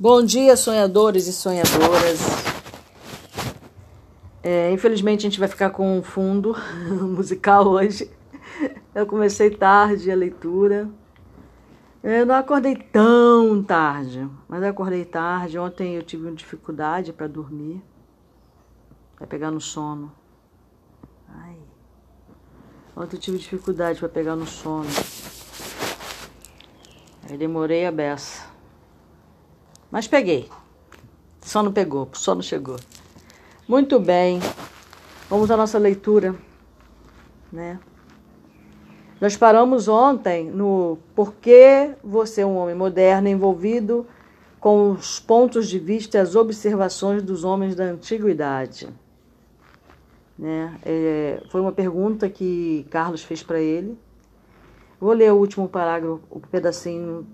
Bom dia, sonhadores e sonhadoras. É, infelizmente a gente vai ficar com um fundo musical hoje. Eu comecei tarde a leitura. Eu não acordei tão tarde, mas eu acordei tarde. Ontem eu tive dificuldade para dormir, para pegar no sono. Ai. Ontem eu tive dificuldade para pegar no sono. Aí demorei a beça. Mas peguei. Só não pegou, só não chegou. Muito bem. Vamos à nossa leitura, né? Nós paramos ontem no porquê você é um homem moderno envolvido com os pontos de vista e as observações dos homens da antiguidade. Né? É, foi uma pergunta que Carlos fez para ele. Vou ler o último parágrafo, o pedacinho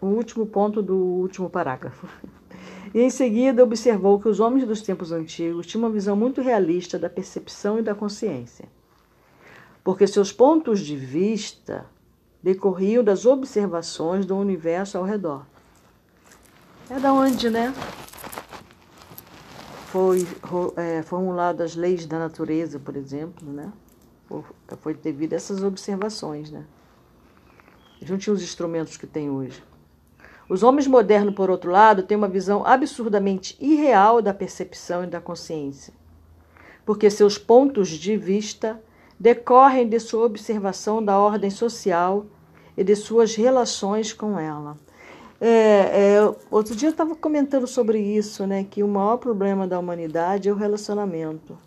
o último ponto do último parágrafo. E em seguida observou que os homens dos tempos antigos tinham uma visão muito realista da percepção e da consciência, porque seus pontos de vista decorriam das observações do universo ao redor. É da onde, né? Foi é, formulado as leis da natureza, por exemplo, né? Foi devido a essas observações, né? Eles não tinham os instrumentos que tem hoje. Os homens modernos, por outro lado, têm uma visão absurdamente irreal da percepção e da consciência, porque seus pontos de vista decorrem de sua observação da ordem social e de suas relações com ela. É, é, outro dia eu estava comentando sobre isso, né, que o maior problema da humanidade é o relacionamento.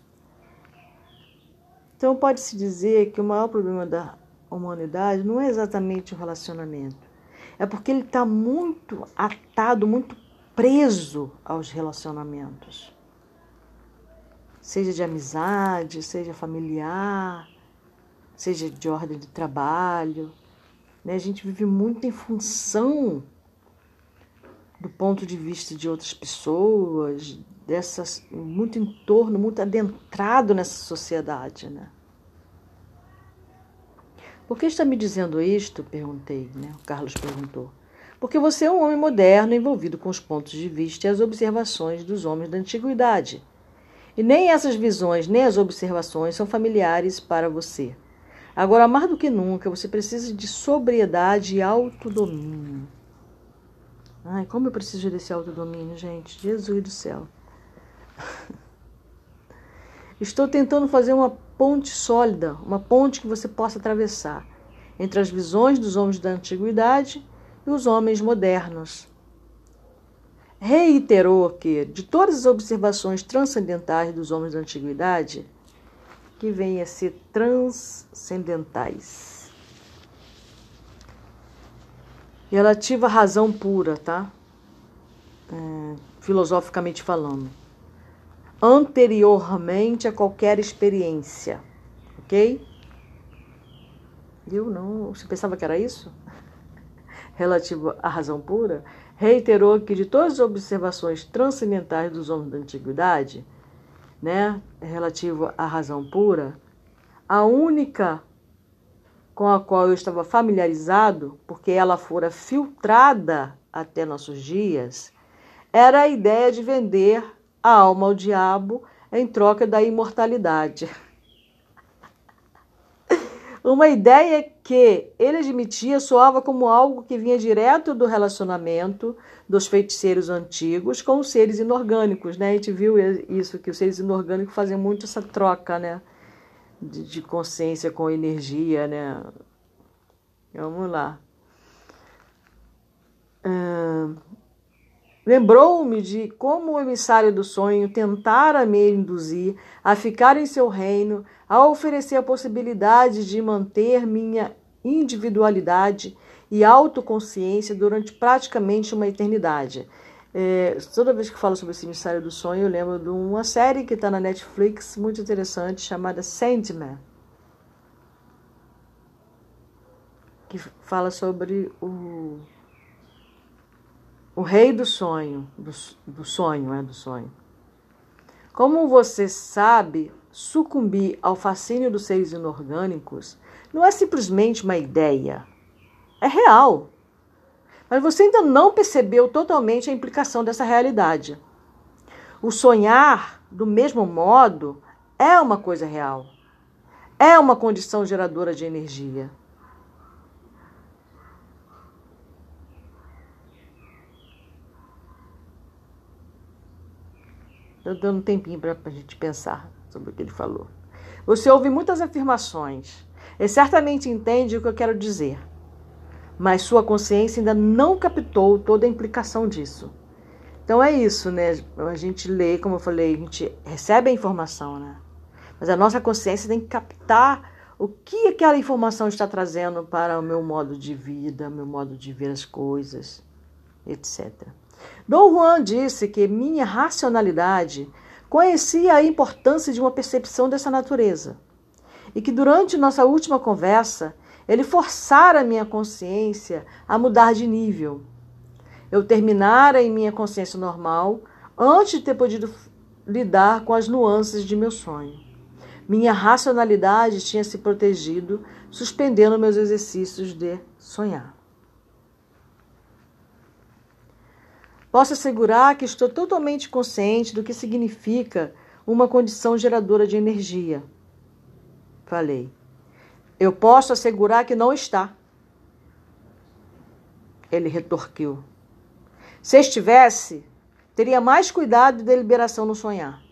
Então pode-se dizer que o maior problema da humanidade não é exatamente o relacionamento é porque ele está muito atado, muito preso aos relacionamentos. Seja de amizade, seja familiar, seja de ordem de trabalho. Né? A gente vive muito em função do ponto de vista de outras pessoas, dessas, muito em torno, muito adentrado nessa sociedade. Né? Por que está me dizendo isto? Perguntei, né? O Carlos perguntou. Porque você é um homem moderno envolvido com os pontos de vista e as observações dos homens da antiguidade. E nem essas visões, nem as observações são familiares para você. Agora, mais do que nunca, você precisa de sobriedade e autodomínio. Ai, como eu preciso desse autodomínio, gente. Jesus do céu. Estou tentando fazer uma ponte sólida, uma ponte que você possa atravessar entre as visões dos homens da antiguidade e os homens modernos. Reiterou que, de todas as observações transcendentais dos homens da antiguidade, que vêm a ser transcendentais. Relativa à razão pura, tá? É, filosoficamente falando anteriormente a qualquer experiência, ok? Eu não. Você pensava que era isso? Relativo à razão pura, reiterou que de todas as observações transcendentais dos homens da antiguidade, né, relativo à razão pura, a única com a qual eu estava familiarizado, porque ela fora filtrada até nossos dias, era a ideia de vender a alma ao diabo em troca da imortalidade. Uma ideia que ele admitia soava como algo que vinha direto do relacionamento dos feiticeiros antigos com os seres inorgânicos, né? A gente viu isso, que os seres inorgânicos fazem muito essa troca, né? De, de consciência com energia, né? Vamos lá. Lembrou-me de como o emissário do sonho tentara me induzir a ficar em seu reino, a oferecer a possibilidade de manter minha individualidade e autoconsciência durante praticamente uma eternidade. É, toda vez que falo sobre esse emissário do sonho, eu lembro de uma série que está na Netflix muito interessante chamada Sandman, que fala sobre o o rei do sonho, do, do sonho, é do sonho. Como você sabe, sucumbir ao fascínio dos seres inorgânicos não é simplesmente uma ideia, é real. Mas você ainda não percebeu totalmente a implicação dessa realidade. O sonhar, do mesmo modo, é uma coisa real. É uma condição geradora de energia. Dando um tempinho para a gente pensar sobre o que ele falou. Você ouve muitas afirmações e certamente entende o que eu quero dizer, mas sua consciência ainda não captou toda a implicação disso. Então é isso, né? A gente lê, como eu falei, a gente recebe a informação, né? Mas a nossa consciência tem que captar o que aquela informação está trazendo para o meu modo de vida, meu modo de ver as coisas, etc. Dom Juan disse que minha racionalidade conhecia a importância de uma percepção dessa natureza e que durante nossa última conversa ele forçara minha consciência a mudar de nível. Eu terminara em minha consciência normal antes de ter podido lidar com as nuances de meu sonho. Minha racionalidade tinha se protegido, suspendendo meus exercícios de sonhar. Posso assegurar que estou totalmente consciente do que significa uma condição geradora de energia. Falei. Eu posso assegurar que não está. Ele retorquiu. Se estivesse, teria mais cuidado e deliberação no sonhar.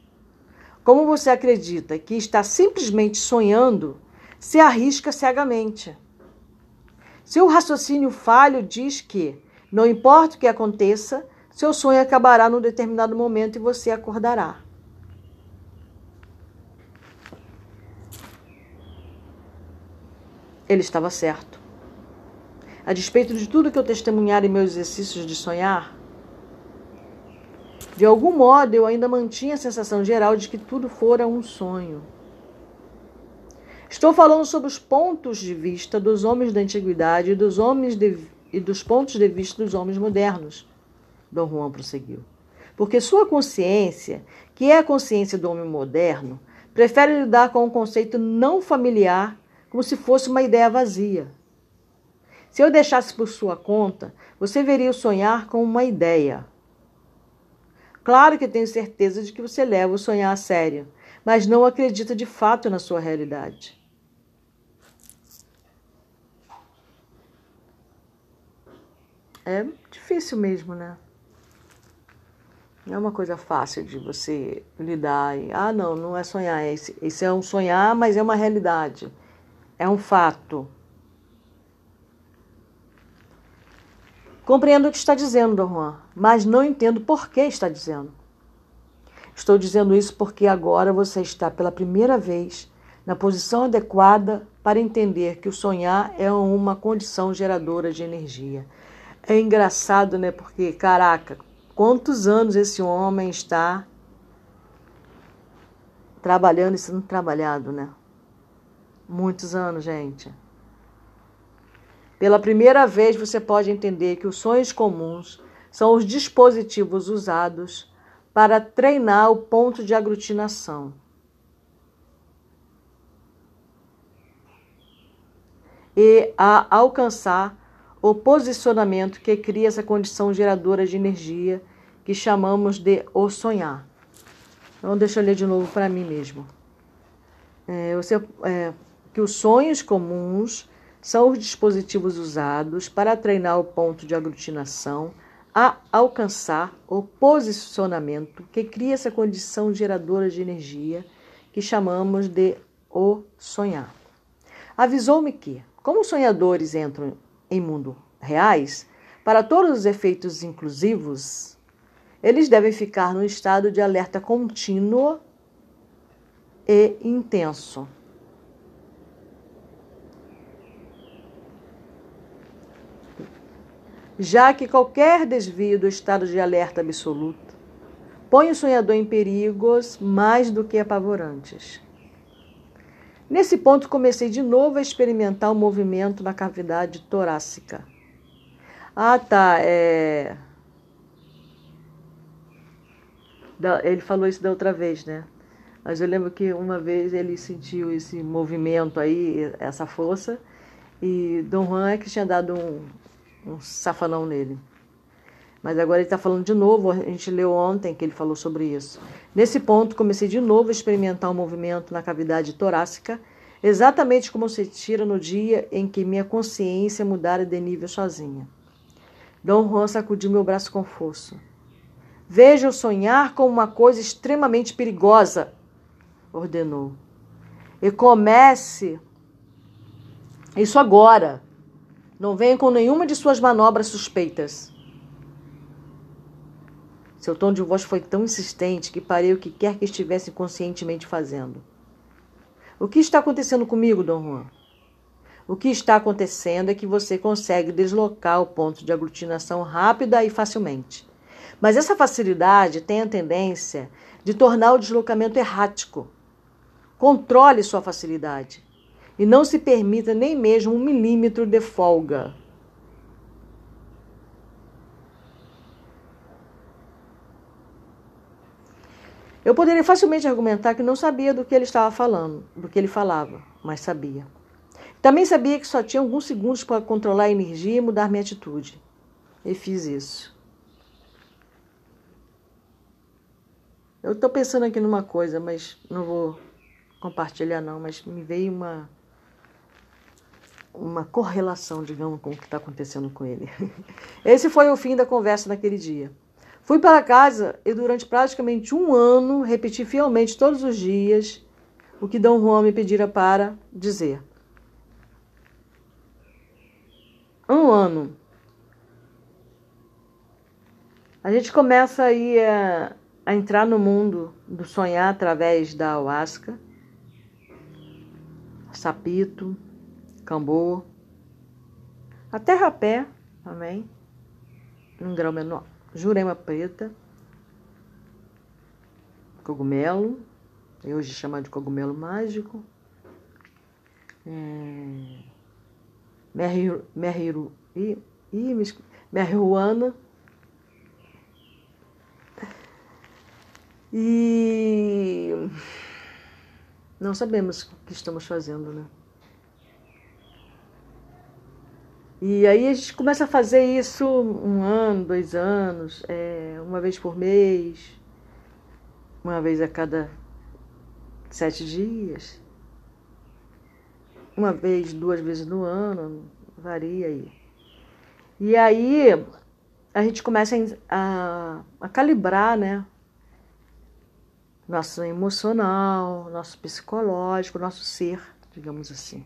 Como você acredita que está simplesmente sonhando, se arrisca cegamente. Seu raciocínio falho diz que, não importa o que aconteça, seu sonho acabará num determinado momento e você acordará. Ele estava certo. A despeito de tudo que eu testemunhar em meus exercícios de sonhar, de algum modo eu ainda mantinha a sensação geral de que tudo fora um sonho. Estou falando sobre os pontos de vista dos homens da antiguidade e dos homens de, e dos pontos de vista dos homens modernos. Dom Juan prosseguiu. Porque sua consciência, que é a consciência do homem moderno, prefere lidar com um conceito não familiar como se fosse uma ideia vazia. Se eu deixasse por sua conta, você veria o sonhar como uma ideia. Claro que tenho certeza de que você leva o sonhar a sério, mas não acredita de fato na sua realidade. É difícil mesmo, né? Não é uma coisa fácil de você lidar. E, ah, não, não é sonhar. Esse, esse é um sonhar, mas é uma realidade. É um fato. Compreendo o que está dizendo, Dom Juan, mas não entendo por que está dizendo. Estou dizendo isso porque agora você está pela primeira vez na posição adequada para entender que o sonhar é uma condição geradora de energia. É engraçado, né? Porque, caraca, quantos anos esse homem está trabalhando e sendo trabalhado, né? Muitos anos, gente. Pela primeira vez você pode entender que os sonhos comuns são os dispositivos usados para treinar o ponto de aglutinação. E a alcançar o posicionamento que cria essa condição geradora de energia que chamamos de o sonhar. Então, deixa eu ler de novo para mim mesmo. É, você, é, que os sonhos comuns são os dispositivos usados para treinar o ponto de aglutinação a alcançar o posicionamento que cria essa condição geradora de energia que chamamos de o sonhar. Avisou-me que, como sonhadores entram em mundo reais, para todos os efeitos inclusivos, eles devem ficar no estado de alerta contínuo e intenso. Já que qualquer desvio do estado de alerta absoluto põe o sonhador em perigos mais do que apavorantes. Nesse ponto, comecei de novo a experimentar o movimento na cavidade torácica. Ah, tá. É... Ele falou isso da outra vez, né? Mas eu lembro que uma vez ele sentiu esse movimento aí, essa força, e Dom Juan é que tinha dado um, um safanão nele. Mas agora ele está falando de novo, a gente leu ontem que ele falou sobre isso. Nesse ponto, comecei de novo a experimentar um movimento na cavidade torácica, exatamente como se tira no dia em que minha consciência mudara de nível sozinha. Dom Juan sacudiu meu braço com força. Veja o sonhar como uma coisa extremamente perigosa, ordenou. E comece isso agora. Não venha com nenhuma de suas manobras suspeitas. Seu tom de voz foi tão insistente que parei o que quer que estivesse conscientemente fazendo. O que está acontecendo comigo, Dom Juan? O que está acontecendo é que você consegue deslocar o ponto de aglutinação rápida e facilmente. Mas essa facilidade tem a tendência de tornar o deslocamento errático. Controle sua facilidade e não se permita nem mesmo um milímetro de folga. Eu poderia facilmente argumentar que não sabia do que ele estava falando, do que ele falava, mas sabia. Também sabia que só tinha alguns segundos para controlar a energia e mudar minha atitude. E fiz isso. Eu estou pensando aqui numa coisa, mas não vou compartilhar não, mas me veio uma uma correlação, digamos, com o que está acontecendo com ele. Esse foi o fim da conversa naquele dia. Fui para casa e durante praticamente um ano repeti fielmente todos os dias o que Dom Juan me pedira para dizer. Um ano. A gente começa aí a, a entrar no mundo do sonhar através da ayahuasca, sapito, cambô, até rapé também, um grau menor jurema preta, cogumelo, hoje chamado de cogumelo mágico, é, merriru, merriru, e, e, merruana, e não sabemos o que estamos fazendo, né? E aí a gente começa a fazer isso um ano, dois anos, é, uma vez por mês, uma vez a cada sete dias, uma vez, duas vezes no ano, varia aí. E aí a gente começa a, a calibrar, né? Nosso emocional, nosso psicológico, nosso ser, digamos assim.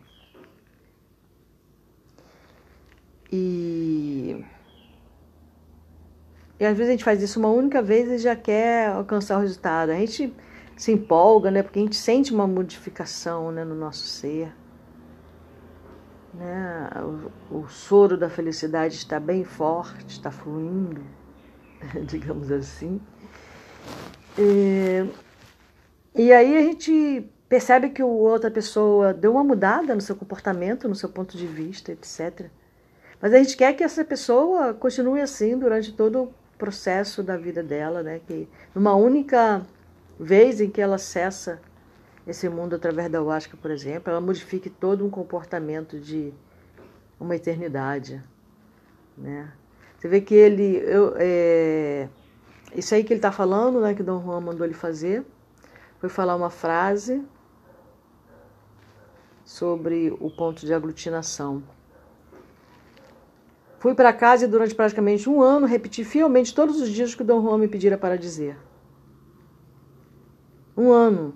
E, e às vezes a gente faz isso uma única vez e já quer alcançar o resultado. A gente se empolga, né? Porque a gente sente uma modificação né, no nosso ser. Né? O, o soro da felicidade está bem forte, está fluindo, digamos assim. E, e aí a gente percebe que outra pessoa deu uma mudada no seu comportamento, no seu ponto de vista, etc. Mas a gente quer que essa pessoa continue assim durante todo o processo da vida dela, né? Que numa única vez em que ela acessa esse mundo através da ayahuasca, por exemplo, ela modifique todo um comportamento de uma eternidade, né? Você vê que ele, eu, é, isso aí que ele está falando, né? Que Dom Juan mandou ele fazer, foi falar uma frase sobre o ponto de aglutinação. Fui para casa e durante praticamente um ano repeti fielmente todos os dias que o Dom Juan me pedira para dizer. Um ano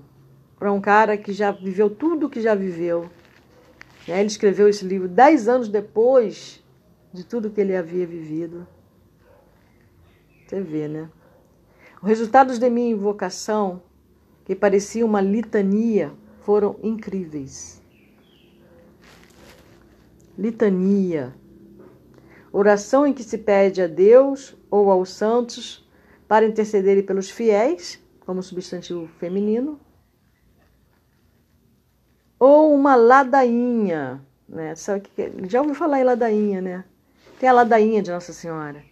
para um cara que já viveu tudo o que já viveu. Ele escreveu esse livro dez anos depois de tudo que ele havia vivido. Você vê, né? Os resultados de minha invocação, que parecia uma litania, foram incríveis. Litania oração em que se pede a Deus ou aos santos para intercederem pelos fiéis, como substantivo feminino, ou uma ladainha, né? Sabe que, é? já ouviu falar em ladainha, né? Tem a ladainha de Nossa Senhora.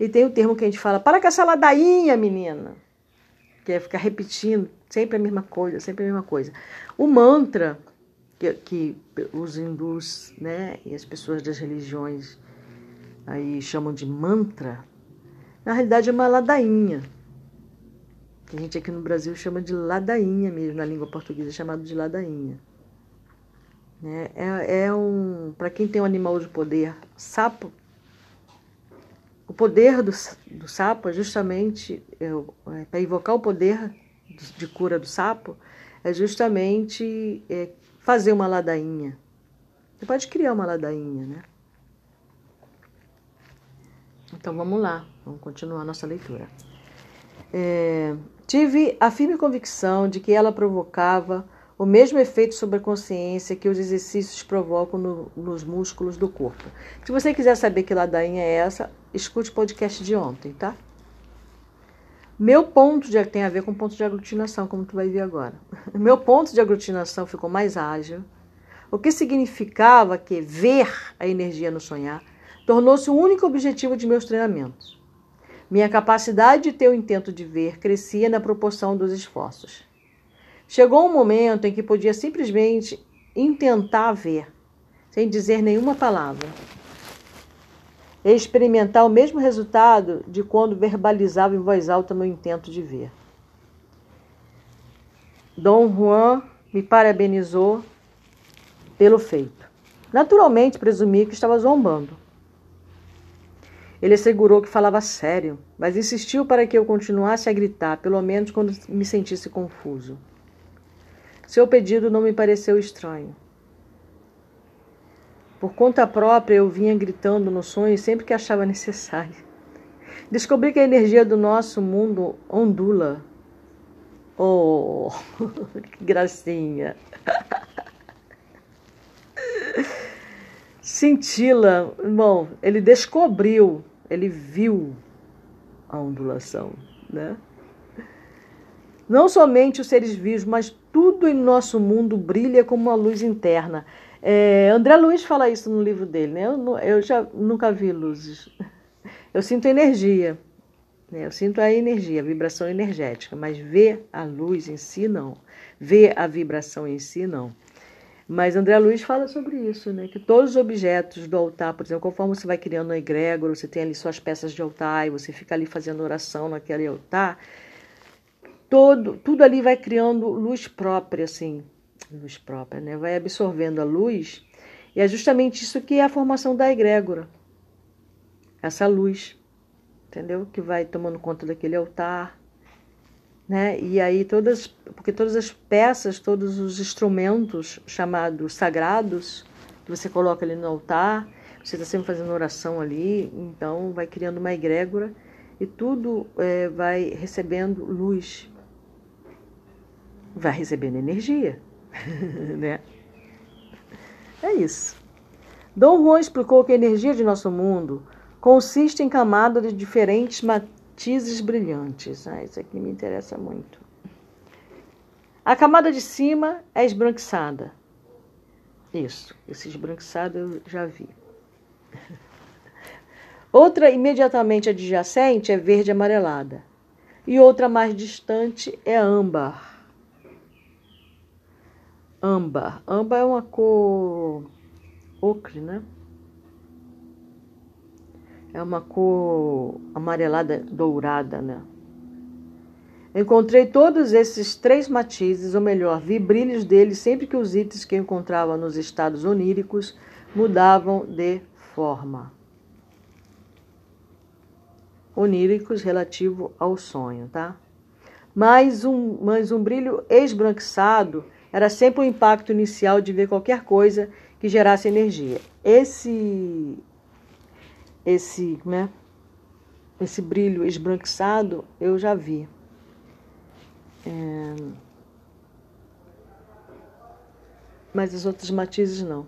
E tem o termo que a gente fala, para com essa ladainha, menina. Que é ficar repetindo sempre a mesma coisa, sempre a mesma coisa. O mantra que, que os hindus né, e as pessoas das religiões aí chamam de mantra, na realidade é uma ladainha. Que a gente aqui no Brasil chama de ladainha mesmo, na língua portuguesa é chamado de ladainha. É, é, é um. Para quem tem um animal de poder, sapo, o poder do, do sapo é justamente. É, é, para invocar o poder de cura do sapo, é justamente é, fazer uma ladainha. Você pode criar uma ladainha, né? Então vamos lá, vamos continuar nossa leitura. É, tive a firme convicção de que ela provocava o mesmo efeito sobre a consciência que os exercícios provocam no, nos músculos do corpo. Se você quiser saber que ladainha é essa, escute o podcast de ontem, tá? Meu ponto de, tem a ver com ponto de aglutinação, como tu vai ver agora. Meu ponto de aglutinação ficou mais ágil, o que significava que ver a energia no sonhar tornou-se o único objetivo de meus treinamentos. Minha capacidade de ter o intento de ver crescia na proporção dos esforços. Chegou um momento em que podia simplesmente intentar ver, sem dizer nenhuma palavra, experimentar o mesmo resultado de quando verbalizava em voz alta meu intento de ver. Dom Juan me parabenizou pelo feito. Naturalmente, presumi que estava zombando. Ele assegurou que falava sério, mas insistiu para que eu continuasse a gritar, pelo menos quando me sentisse confuso. Seu pedido não me pareceu estranho. Por conta própria, eu vinha gritando no sonho sempre que achava necessário. Descobri que a energia do nosso mundo ondula. Oh, que gracinha! Cintila, bom, ele descobriu ele viu a ondulação, né? Não somente os seres vivos, mas tudo em nosso mundo brilha como uma luz interna. É, André Luiz fala isso no livro dele, né? Eu, eu já nunca vi luzes. Eu sinto energia, né? eu sinto a energia, a vibração energética, mas ver a luz em si não. Ver a vibração em si não. Mas André Luiz fala sobre isso, né? Que todos os objetos do altar, por exemplo, conforme você vai criando um egrégora, você tem ali suas peças de altar e você fica ali fazendo oração naquele altar, todo, tudo ali vai criando luz própria, assim, luz própria, né? Vai absorvendo a luz e é justamente isso que é a formação da egrégora, essa luz, entendeu? Que vai tomando conta daquele altar, né? E aí todas, porque todas as peças, todos os instrumentos chamados sagrados que você coloca ali no altar, você está sempre fazendo oração ali, então vai criando uma egrégora e tudo é, vai recebendo luz, vai recebendo energia, né? É isso. Dom Juan explicou que a energia de nosso mundo consiste em camadas de diferentes matizes brilhantes. Ah, isso aqui me interessa muito. A camada de cima é esbranquiçada. Isso, esse esbranquiçado eu já vi. Outra imediatamente adjacente é verde amarelada. E outra mais distante é âmbar. Âmbar. Âmbar é uma cor ocre, né? É uma cor amarelada dourada, né? Encontrei todos esses três matizes, ou melhor, vi brilhos deles sempre que os itens que encontrava nos estados oníricos mudavam de forma. Oníricos relativo ao sonho, tá? Mas um, mas um brilho esbranquiçado era sempre o impacto inicial de ver qualquer coisa que gerasse energia. Esse esse, né, esse brilho esbranquiçado eu já vi. É... Mas os outros matizes não.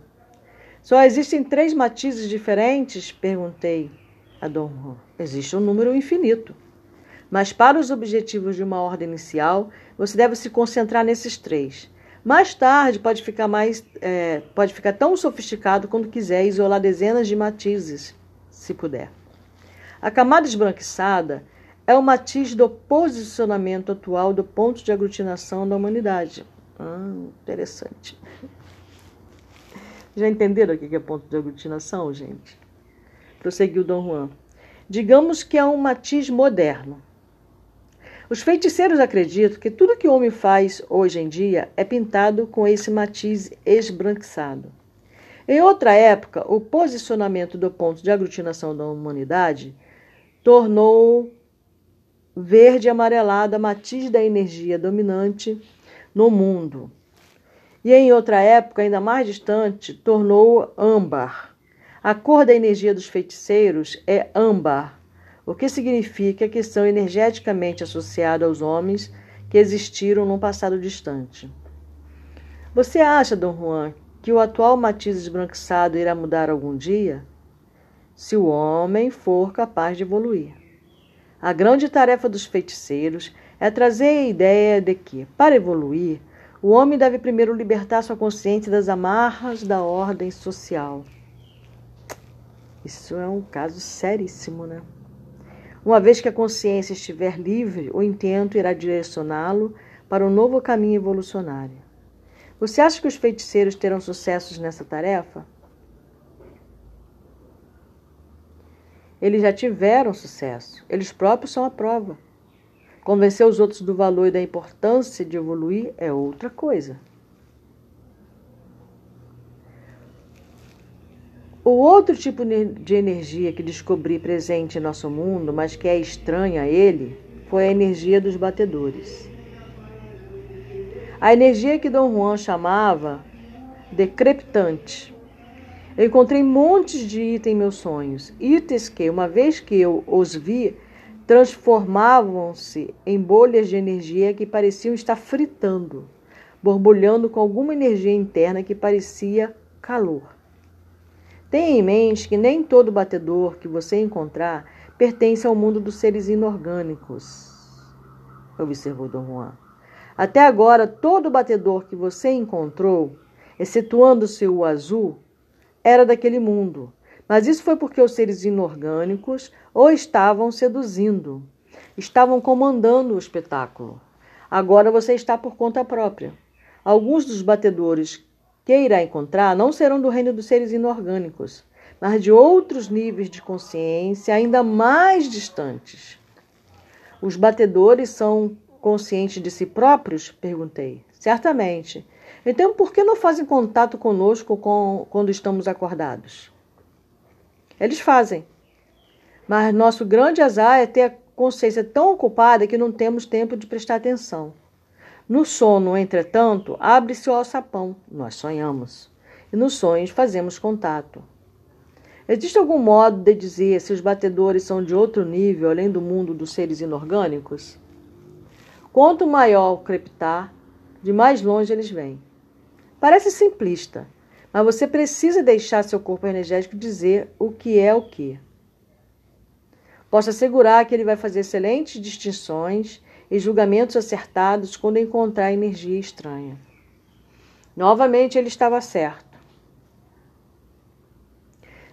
Só existem três matizes diferentes? Perguntei a Dom Juan. Existe um número infinito. Mas para os objetivos de uma ordem inicial, você deve se concentrar nesses três. Mais tarde pode ficar mais, é, pode ficar tão sofisticado quando quiser isolar dezenas de matizes se puder. A camada esbranquiçada é o matiz do posicionamento atual do ponto de aglutinação da humanidade. Ah, interessante. Já entenderam o que é ponto de aglutinação, gente? prosseguiu Dom Juan. Digamos que é um matiz moderno. Os feiticeiros acreditam que tudo que o homem faz hoje em dia é pintado com esse matiz esbranquiçado. Em outra época, o posicionamento do ponto de aglutinação da humanidade tornou verde amarelado a matiz da energia dominante no mundo. E em outra época, ainda mais distante, tornou âmbar. A cor da energia dos feiticeiros é âmbar, o que significa que são energeticamente associados aos homens que existiram num passado distante. Você acha, Dom Juan, que o atual matiz esbranquiçado irá mudar algum dia? Se o homem for capaz de evoluir. A grande tarefa dos feiticeiros é trazer a ideia de que, para evoluir, o homem deve primeiro libertar sua consciência das amarras da ordem social. Isso é um caso seríssimo, né? Uma vez que a consciência estiver livre, o intento irá direcioná-lo para um novo caminho evolucionário. Você acha que os feiticeiros terão sucessos nessa tarefa? Eles já tiveram sucesso, eles próprios são a prova. Convencer os outros do valor e da importância de evoluir é outra coisa. O outro tipo de energia que descobri presente em nosso mundo, mas que é estranha a ele, foi a energia dos batedores. A energia que Dom Juan chamava de crepitante. Eu encontrei montes de itens em meus sonhos, itens que, uma vez que eu os vi, transformavam-se em bolhas de energia que pareciam estar fritando, borbulhando com alguma energia interna que parecia calor. Tenha em mente que nem todo batedor que você encontrar pertence ao mundo dos seres inorgânicos, observou Dom Juan. Até agora, todo batedor que você encontrou, excetuando-se o azul, era daquele mundo. Mas isso foi porque os seres inorgânicos o estavam seduzindo, estavam comandando o espetáculo. Agora você está por conta própria. Alguns dos batedores que irá encontrar não serão do reino dos seres inorgânicos, mas de outros níveis de consciência ainda mais distantes. Os batedores são conscientes de si próprios? Perguntei. Certamente. Então, por que não fazem contato conosco com, quando estamos acordados? Eles fazem. Mas nosso grande azar é ter a consciência tão ocupada que não temos tempo de prestar atenção. No sono, entretanto, abre-se o alçapão, nós sonhamos, e nos sonhos fazemos contato. Existe algum modo de dizer se os batedores são de outro nível, além do mundo dos seres inorgânicos? Quanto maior o crepitar, de mais longe eles vêm. Parece simplista, mas você precisa deixar seu corpo energético dizer o que é o que. Posso assegurar que ele vai fazer excelentes distinções e julgamentos acertados quando encontrar energia estranha. Novamente ele estava certo.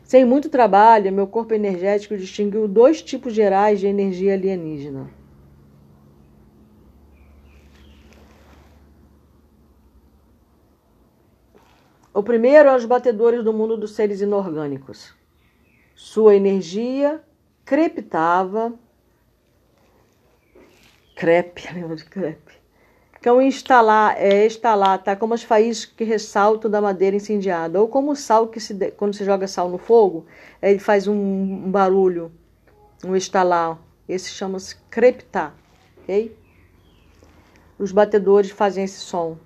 Sem muito trabalho, meu corpo energético distinguiu dois tipos gerais de energia alienígena. O primeiro é os batedores do mundo dos seres inorgânicos. Sua energia crepitava crepe, lembra de crepe? Então, instalar, é, instalar, tá? Como as faíscas que ressaltam da madeira incendiada. Ou como o sal que se, quando você joga sal no fogo, ele faz um, um barulho, um estalar. Esse chama-se crepitar, ok? Os batedores fazem esse som.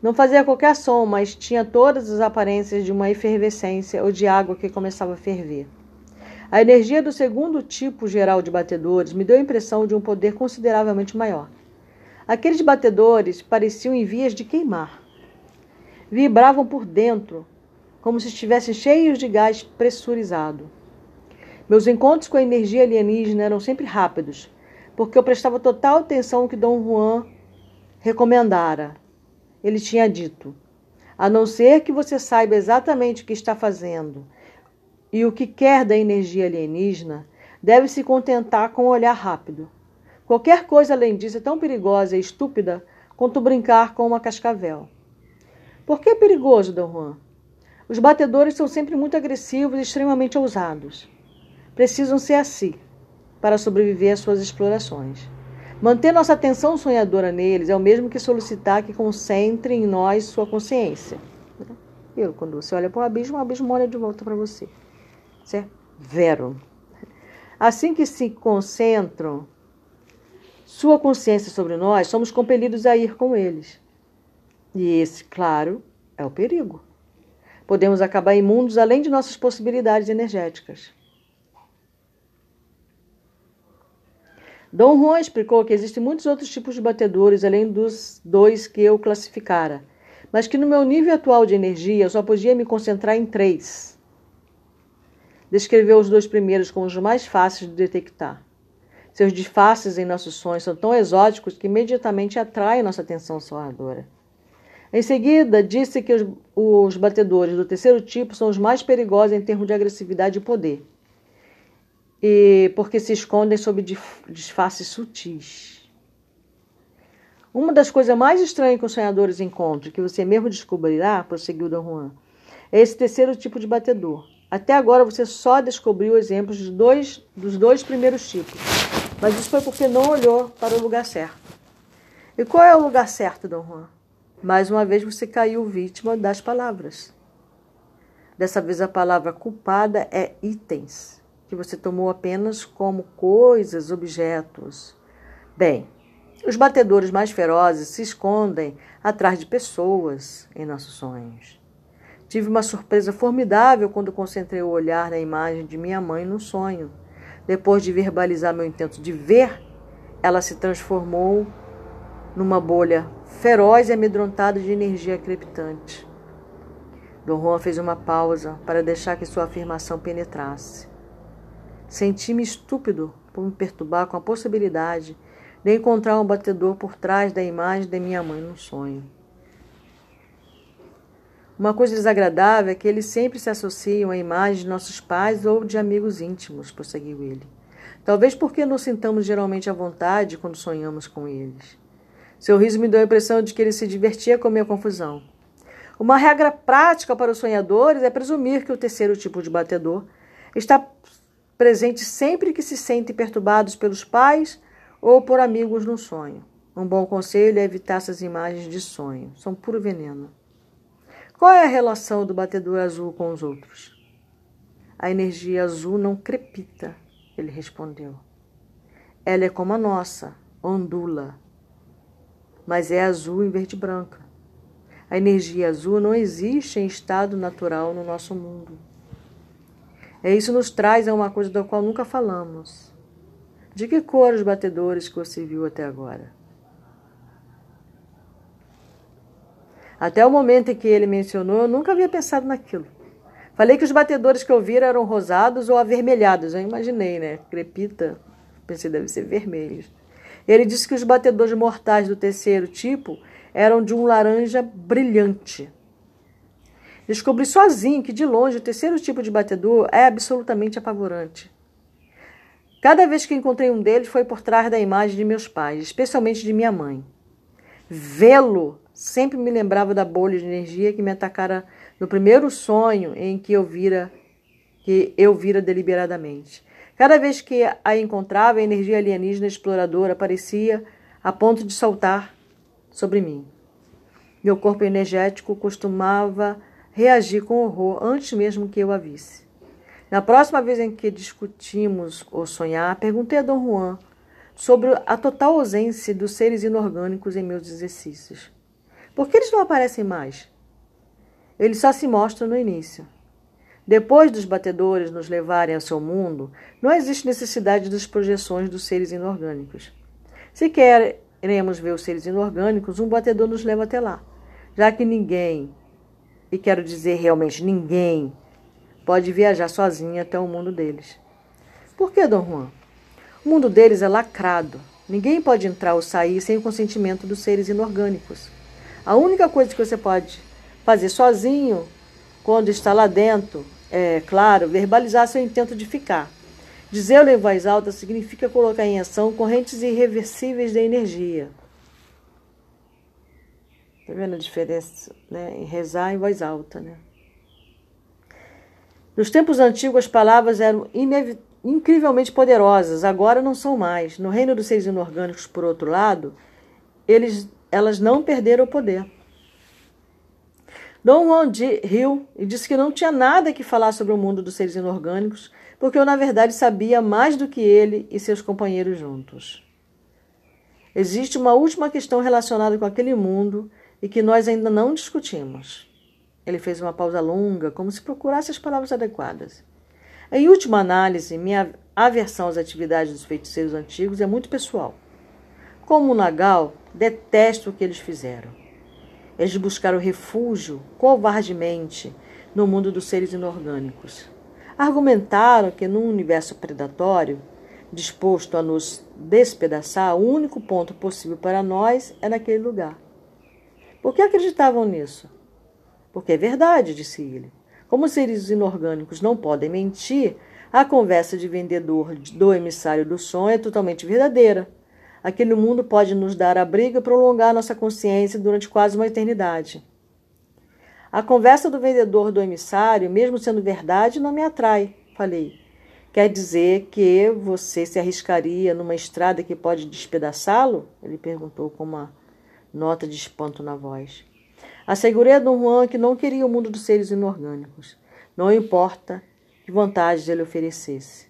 Não fazia qualquer som, mas tinha todas as aparências de uma efervescência ou de água que começava a ferver. A energia do segundo tipo geral de batedores me deu a impressão de um poder consideravelmente maior. Aqueles batedores pareciam em vias de queimar. Vibravam por dentro, como se estivessem cheios de gás pressurizado. Meus encontros com a energia alienígena eram sempre rápidos, porque eu prestava total atenção ao que Dom Juan recomendara. Ele tinha dito: a não ser que você saiba exatamente o que está fazendo e o que quer da energia alienígena deve se contentar com um olhar rápido. Qualquer coisa além disso é tão perigosa e estúpida quanto brincar com uma cascavel. Por que é perigoso, Dom Juan? Os batedores são sempre muito agressivos e extremamente ousados. Precisam ser assim para sobreviver às suas explorações. Manter nossa atenção sonhadora neles é o mesmo que solicitar que concentre em nós sua consciência. Eu, quando você olha para o abismo, o abismo olha de volta para você. Certo? Assim que se concentram sua consciência sobre nós, somos compelidos a ir com eles. E esse, claro, é o perigo. Podemos acabar imundos além de nossas possibilidades energéticas. Dom Juan explicou que existem muitos outros tipos de batedores além dos dois que eu classificara, mas que no meu nível atual de energia eu só podia me concentrar em três. Descreveu os dois primeiros como os mais fáceis de detectar. Seus disfarces em nossos sonhos são tão exóticos que imediatamente atraem nossa atenção sonhadora. Em seguida, disse que os, os batedores do terceiro tipo são os mais perigosos em termos de agressividade e poder, e porque se escondem sob disfarces sutis. Uma das coisas mais estranhas que os sonhadores encontram, que você mesmo descobrirá, prosseguiu Dom Juan, é esse terceiro tipo de batedor. Até agora você só descobriu exemplos dos dois, dos dois primeiros tipos, mas isso foi porque não olhou para o lugar certo. E qual é o lugar certo, Dom Juan? Mais uma vez você caiu vítima das palavras. Dessa vez a palavra culpada é itens, que você tomou apenas como coisas, objetos. Bem, os batedores mais ferozes se escondem atrás de pessoas em nossos sonhos. Tive uma surpresa formidável quando concentrei o olhar na imagem de minha mãe no sonho. Depois de verbalizar meu intento de ver, ela se transformou numa bolha feroz e amedrontado de energia crepitante. Dom Juan fez uma pausa para deixar que sua afirmação penetrasse. Senti-me estúpido por me perturbar com a possibilidade de encontrar um batedor por trás da imagem de minha mãe no sonho. Uma coisa desagradável é que eles sempre se associam à imagem de nossos pais ou de amigos íntimos, prosseguiu ele. Talvez porque nos sintamos geralmente à vontade quando sonhamos com eles. Seu riso me deu a impressão de que ele se divertia com minha confusão. Uma regra prática para os sonhadores é presumir que o terceiro tipo de batedor está presente sempre que se sentem perturbados pelos pais ou por amigos no sonho. Um bom conselho é evitar essas imagens de sonho, são puro veneno. Qual é a relação do batedor azul com os outros? A energia azul não crepita, ele respondeu. Ela é como a nossa, ondula, mas é azul em verde branca. A energia azul não existe em estado natural no nosso mundo. É isso nos traz a uma coisa da qual nunca falamos. De que cor os batedores que você viu até agora? Até o momento em que ele mencionou, eu nunca havia pensado naquilo. Falei que os batedores que eu vi eram rosados ou avermelhados. Eu imaginei, né? Crepita, pensei deve ser vermelhos. Ele disse que os batedores mortais do terceiro tipo eram de um laranja brilhante. Descobri sozinho que, de longe, o terceiro tipo de batedor é absolutamente apavorante. Cada vez que encontrei um deles foi por trás da imagem de meus pais, especialmente de minha mãe. Vê-lo sempre me lembrava da bolha de energia que me atacara no primeiro sonho em que eu vira que eu vira deliberadamente. Cada vez que a encontrava, a energia alienígena exploradora aparecia a ponto de saltar sobre mim. Meu corpo energético costumava reagir com horror antes mesmo que eu a visse. Na próxima vez em que discutimos o sonhar, perguntei a Dom Juan sobre a total ausência dos seres inorgânicos em meus exercícios. Por que eles não aparecem mais? Eles só se mostram no início. Depois dos batedores nos levarem ao seu mundo, não existe necessidade das projeções dos seres inorgânicos. Se queremos ver os seres inorgânicos, um batedor nos leva até lá, já que ninguém, e quero dizer realmente ninguém, pode viajar sozinho até o mundo deles. Por que, Dom Juan? O mundo deles é lacrado. Ninguém pode entrar ou sair sem o consentimento dos seres inorgânicos. A única coisa que você pode fazer sozinho, quando está lá dentro, é, claro, verbalizar seu intento de ficar. Dizê-lo em voz alta significa colocar em ação correntes irreversíveis de energia. Está vendo a diferença né? em rezar em voz alta, né? Nos tempos antigos, as palavras eram incrivelmente poderosas, agora não são mais. No reino dos seres inorgânicos, por outro lado, eles, elas não perderam o poder. Dom Juan riu e disse que não tinha nada que falar sobre o mundo dos seres inorgânicos, porque eu, na verdade, sabia mais do que ele e seus companheiros juntos. Existe uma última questão relacionada com aquele mundo e que nós ainda não discutimos. Ele fez uma pausa longa, como se procurasse as palavras adequadas. Em última análise, minha aversão às atividades dos feiticeiros antigos é muito pessoal. Como Nagal, detesto o que eles fizeram. Eles buscaram refúgio, covardemente, no mundo dos seres inorgânicos. Argumentaram que num universo predatório, disposto a nos despedaçar, o único ponto possível para nós é naquele lugar. Por que acreditavam nisso? Porque é verdade, disse ele. Como seres inorgânicos não podem mentir, a conversa de vendedor do emissário do sonho é totalmente verdadeira. Aquele mundo pode nos dar abrigo e prolongar nossa consciência durante quase uma eternidade. A conversa do vendedor do emissário, mesmo sendo verdade, não me atrai, falei. Quer dizer que você se arriscaria numa estrada que pode despedaçá-lo? Ele perguntou com uma nota de espanto na voz. Assegurei a Dom Juan que não queria o mundo dos seres inorgânicos. Não importa que vantagens ele oferecesse.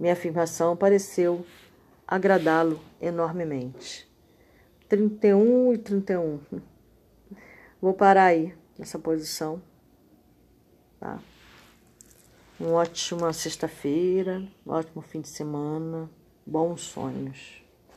Minha afirmação pareceu agradá-lo enormemente. 31 e 31. Vou parar aí nessa posição. Tá? Uma ótima sexta-feira, um ótimo fim de semana, bons sonhos.